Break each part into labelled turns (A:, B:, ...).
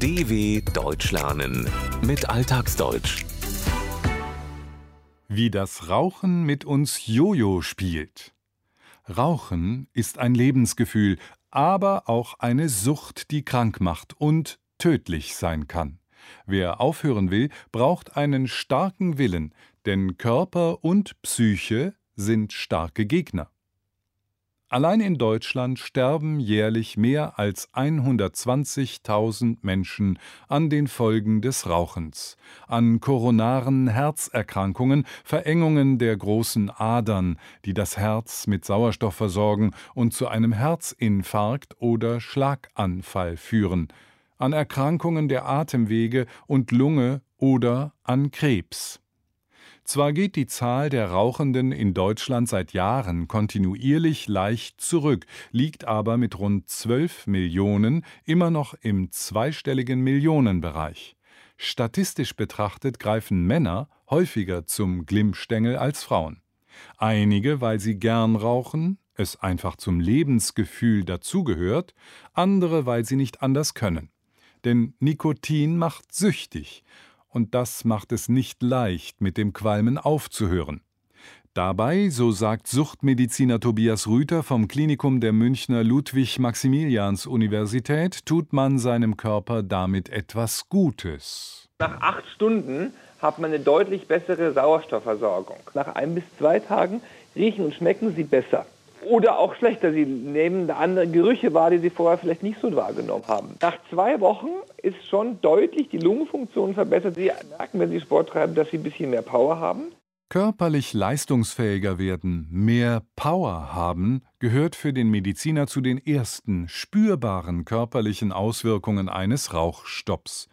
A: DW Deutsch lernen mit Alltagsdeutsch.
B: Wie das Rauchen mit uns Jojo spielt. Rauchen ist ein Lebensgefühl, aber auch eine Sucht, die krank macht und tödlich sein kann. Wer aufhören will, braucht einen starken Willen, denn Körper und Psyche sind starke Gegner. Allein in Deutschland sterben jährlich mehr als 120.000 Menschen an den Folgen des Rauchens, an koronaren Herzerkrankungen, Verengungen der großen Adern, die das Herz mit Sauerstoff versorgen und zu einem Herzinfarkt oder Schlaganfall führen, an Erkrankungen der Atemwege und Lunge oder an Krebs. Zwar geht die Zahl der Rauchenden in Deutschland seit Jahren kontinuierlich leicht zurück, liegt aber mit rund 12 Millionen immer noch im zweistelligen Millionenbereich. Statistisch betrachtet greifen Männer häufiger zum Glimmstängel als Frauen. Einige, weil sie gern rauchen, es einfach zum Lebensgefühl dazugehört, andere, weil sie nicht anders können. Denn Nikotin macht süchtig, und das macht es nicht leicht, mit dem Qualmen aufzuhören. Dabei, so sagt Suchtmediziner Tobias Rüther vom Klinikum der Münchner Ludwig-Maximilians-Universität, tut man seinem Körper damit etwas Gutes.
C: Nach acht Stunden hat man eine deutlich bessere Sauerstoffversorgung. Nach ein bis zwei Tagen riechen und schmecken sie besser. Oder auch schlechter, sie nehmen andere Gerüche wahr, die sie vorher vielleicht nicht so wahrgenommen haben. Nach zwei Wochen ist schon deutlich die Lungenfunktion verbessert. Sie merken, wenn Sie Sport treiben, dass Sie ein bisschen mehr Power haben.
B: Körperlich leistungsfähiger werden, mehr Power haben, gehört für den Mediziner zu den ersten spürbaren körperlichen Auswirkungen eines Rauchstopps.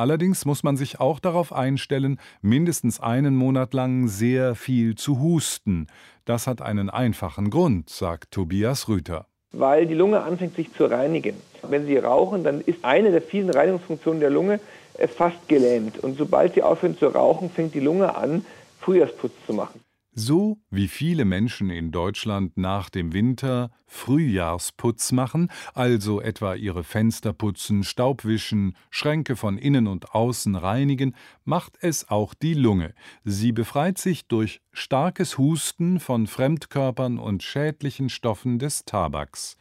B: Allerdings muss man sich auch darauf einstellen, mindestens einen Monat lang sehr viel zu husten. Das hat einen einfachen Grund, sagt Tobias Rüther.
C: Weil die Lunge anfängt sich zu reinigen. Wenn Sie rauchen, dann ist eine der vielen Reinigungsfunktionen der Lunge äh, fast gelähmt. Und sobald Sie aufhören zu rauchen, fängt die Lunge an, Frühjahrsputz zu machen.
B: So wie viele Menschen in Deutschland nach dem Winter Frühjahrsputz machen, also etwa ihre Fenster putzen, Staub wischen, Schränke von innen und außen reinigen, macht es auch die Lunge. Sie befreit sich durch starkes Husten von Fremdkörpern und schädlichen Stoffen des Tabaks.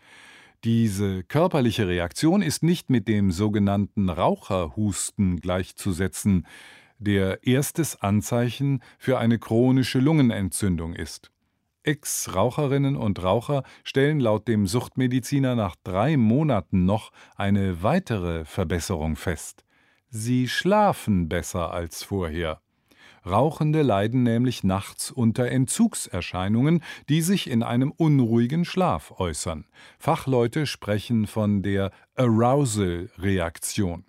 B: Diese körperliche Reaktion ist nicht mit dem sogenannten Raucherhusten gleichzusetzen der erstes Anzeichen für eine chronische Lungenentzündung ist. Ex-Raucherinnen und Raucher stellen laut dem Suchtmediziner nach drei Monaten noch eine weitere Verbesserung fest. Sie schlafen besser als vorher. Rauchende leiden nämlich nachts unter Entzugserscheinungen, die sich in einem unruhigen Schlaf äußern. Fachleute sprechen von der Arousal-Reaktion.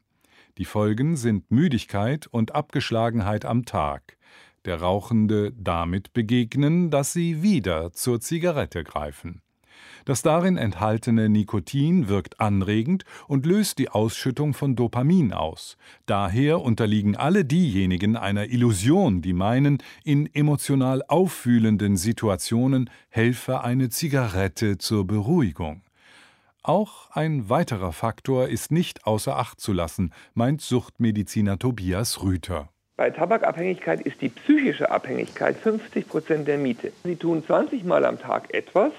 B: Die Folgen sind Müdigkeit und Abgeschlagenheit am Tag. Der Rauchende damit begegnen, dass sie wieder zur Zigarette greifen. Das darin enthaltene Nikotin wirkt anregend und löst die Ausschüttung von Dopamin aus. Daher unterliegen alle diejenigen einer Illusion, die meinen, in emotional auffühlenden Situationen helfe eine Zigarette zur Beruhigung. Auch ein weiterer Faktor ist nicht außer Acht zu lassen, meint Suchtmediziner Tobias Rüther.
C: Bei Tabakabhängigkeit ist die psychische Abhängigkeit 50 Prozent der Miete. Sie tun 20 Mal am Tag etwas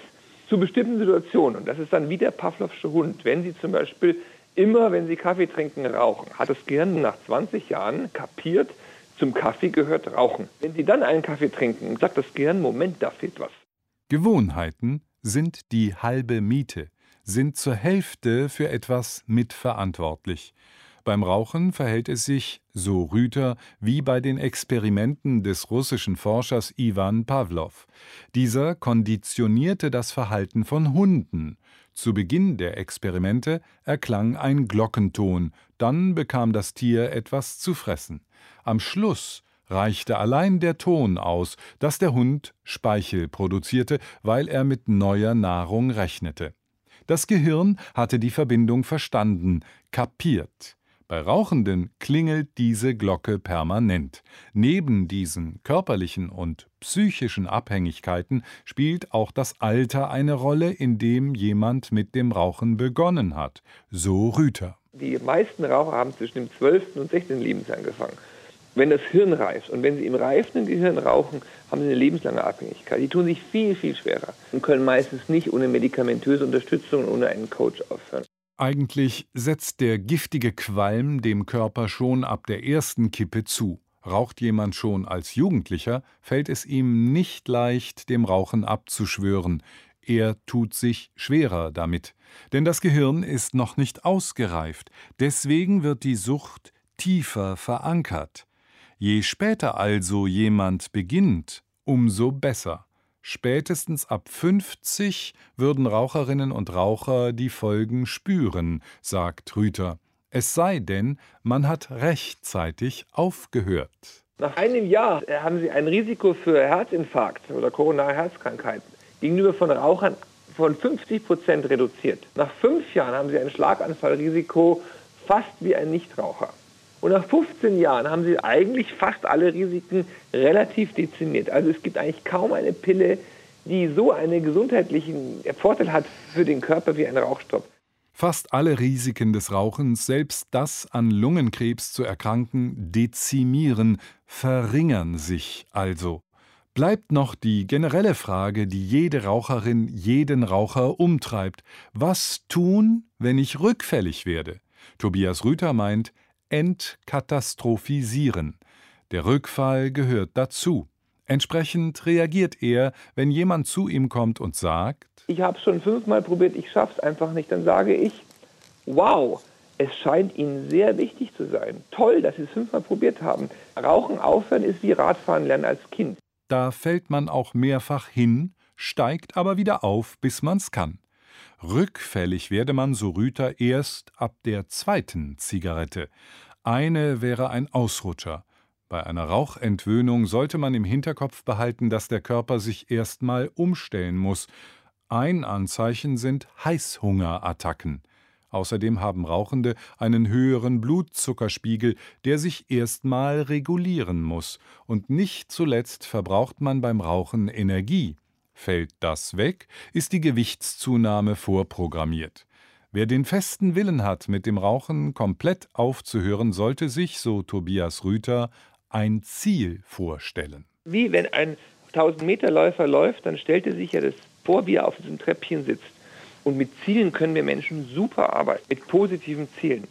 C: zu bestimmten Situationen. Und das ist dann wie der Pavlovsche Hund. Wenn Sie zum Beispiel immer, wenn Sie Kaffee trinken, rauchen, hat das Gehirn nach 20 Jahren kapiert, zum Kaffee gehört Rauchen. Wenn Sie dann einen Kaffee trinken, sagt das Gehirn, Moment, da fehlt was.
B: Gewohnheiten sind die halbe Miete sind zur Hälfte für etwas mitverantwortlich. Beim Rauchen verhält es sich, so Rüther, wie bei den Experimenten des russischen Forschers Iwan Pawlow. Dieser konditionierte das Verhalten von Hunden. Zu Beginn der Experimente erklang ein Glockenton, dann bekam das Tier etwas zu fressen. Am Schluss reichte allein der Ton aus, dass der Hund Speichel produzierte, weil er mit neuer Nahrung rechnete. Das Gehirn hatte die Verbindung verstanden, kapiert. Bei Rauchenden klingelt diese Glocke permanent. Neben diesen körperlichen und psychischen Abhängigkeiten spielt auch das Alter eine Rolle, in dem jemand mit dem Rauchen begonnen hat, so Rüther.
C: Die meisten Raucher haben zwischen dem 12. und 16. Lebensjahr angefangen. Wenn das Hirn reift und wenn sie im reifenden Gehirn rauchen, haben sie eine lebenslange Abhängigkeit. Die tun sich viel, viel schwerer und können meistens nicht ohne medikamentöse Unterstützung und ohne einen Coach aufhören.
B: Eigentlich setzt der giftige Qualm dem Körper schon ab der ersten Kippe zu. Raucht jemand schon als Jugendlicher, fällt es ihm nicht leicht, dem Rauchen abzuschwören. Er tut sich schwerer damit. Denn das Gehirn ist noch nicht ausgereift. Deswegen wird die Sucht tiefer verankert. Je später also jemand beginnt, umso besser. Spätestens ab 50 würden Raucherinnen und Raucher die Folgen spüren, sagt Rüther. Es sei denn, man hat rechtzeitig aufgehört.
C: Nach einem Jahr haben Sie ein Risiko für Herzinfarkt oder koronare Herzkrankheiten gegenüber von Rauchern von 50 Prozent reduziert. Nach fünf Jahren haben Sie ein Schlaganfallrisiko fast wie ein Nichtraucher. Und nach 15 Jahren haben sie eigentlich fast alle Risiken relativ dezimiert. Also es gibt eigentlich kaum eine Pille, die so einen gesundheitlichen Vorteil hat für den Körper wie ein Rauchstopp.
B: Fast alle Risiken des Rauchens, selbst das an Lungenkrebs zu erkranken, dezimieren, verringern sich also. Bleibt noch die generelle Frage, die jede Raucherin, jeden Raucher umtreibt. Was tun, wenn ich rückfällig werde? Tobias Rüther meint, entkatastrophisieren. Der Rückfall gehört dazu. Entsprechend reagiert er, wenn jemand zu ihm kommt und sagt:
C: Ich habe es schon fünfmal probiert, ich schaff's einfach nicht. Dann sage ich: Wow, es scheint Ihnen sehr wichtig zu sein. Toll, dass Sie es fünfmal probiert haben. Rauchen aufhören ist wie Radfahren lernen als Kind.
B: Da fällt man auch mehrfach hin, steigt aber wieder auf, bis man's kann. Rückfällig werde man, so Rüther, erst ab der zweiten Zigarette. Eine wäre ein Ausrutscher. Bei einer Rauchentwöhnung sollte man im Hinterkopf behalten, dass der Körper sich erstmal umstellen muss. Ein Anzeichen sind Heißhungerattacken. Außerdem haben Rauchende einen höheren Blutzuckerspiegel, der sich erstmal regulieren muss. Und nicht zuletzt verbraucht man beim Rauchen Energie. Fällt das weg, ist die Gewichtszunahme vorprogrammiert. Wer den festen Willen hat, mit dem Rauchen komplett aufzuhören, sollte sich, so Tobias Rüther, ein Ziel vorstellen.
C: Wie wenn ein 1000-Meter-Läufer läuft, dann stellt er sich ja das vor, wie er auf diesem Treppchen sitzt. Und mit Zielen können wir Menschen super arbeiten, mit positiven Zielen.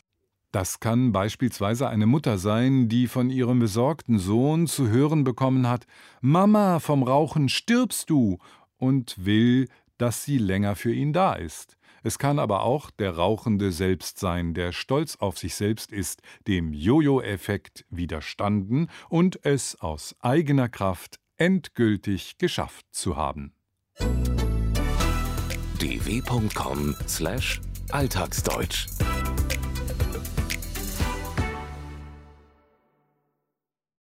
B: Das kann beispielsweise eine Mutter sein, die von ihrem besorgten Sohn zu hören bekommen hat Mama, vom Rauchen stirbst du, und will, dass sie länger für ihn da ist. Es kann aber auch der Rauchende selbst sein, der stolz auf sich selbst ist, dem Jojo-Effekt widerstanden und es aus eigener Kraft endgültig geschafft zu haben.
A: dw.com/alltagsdeutsch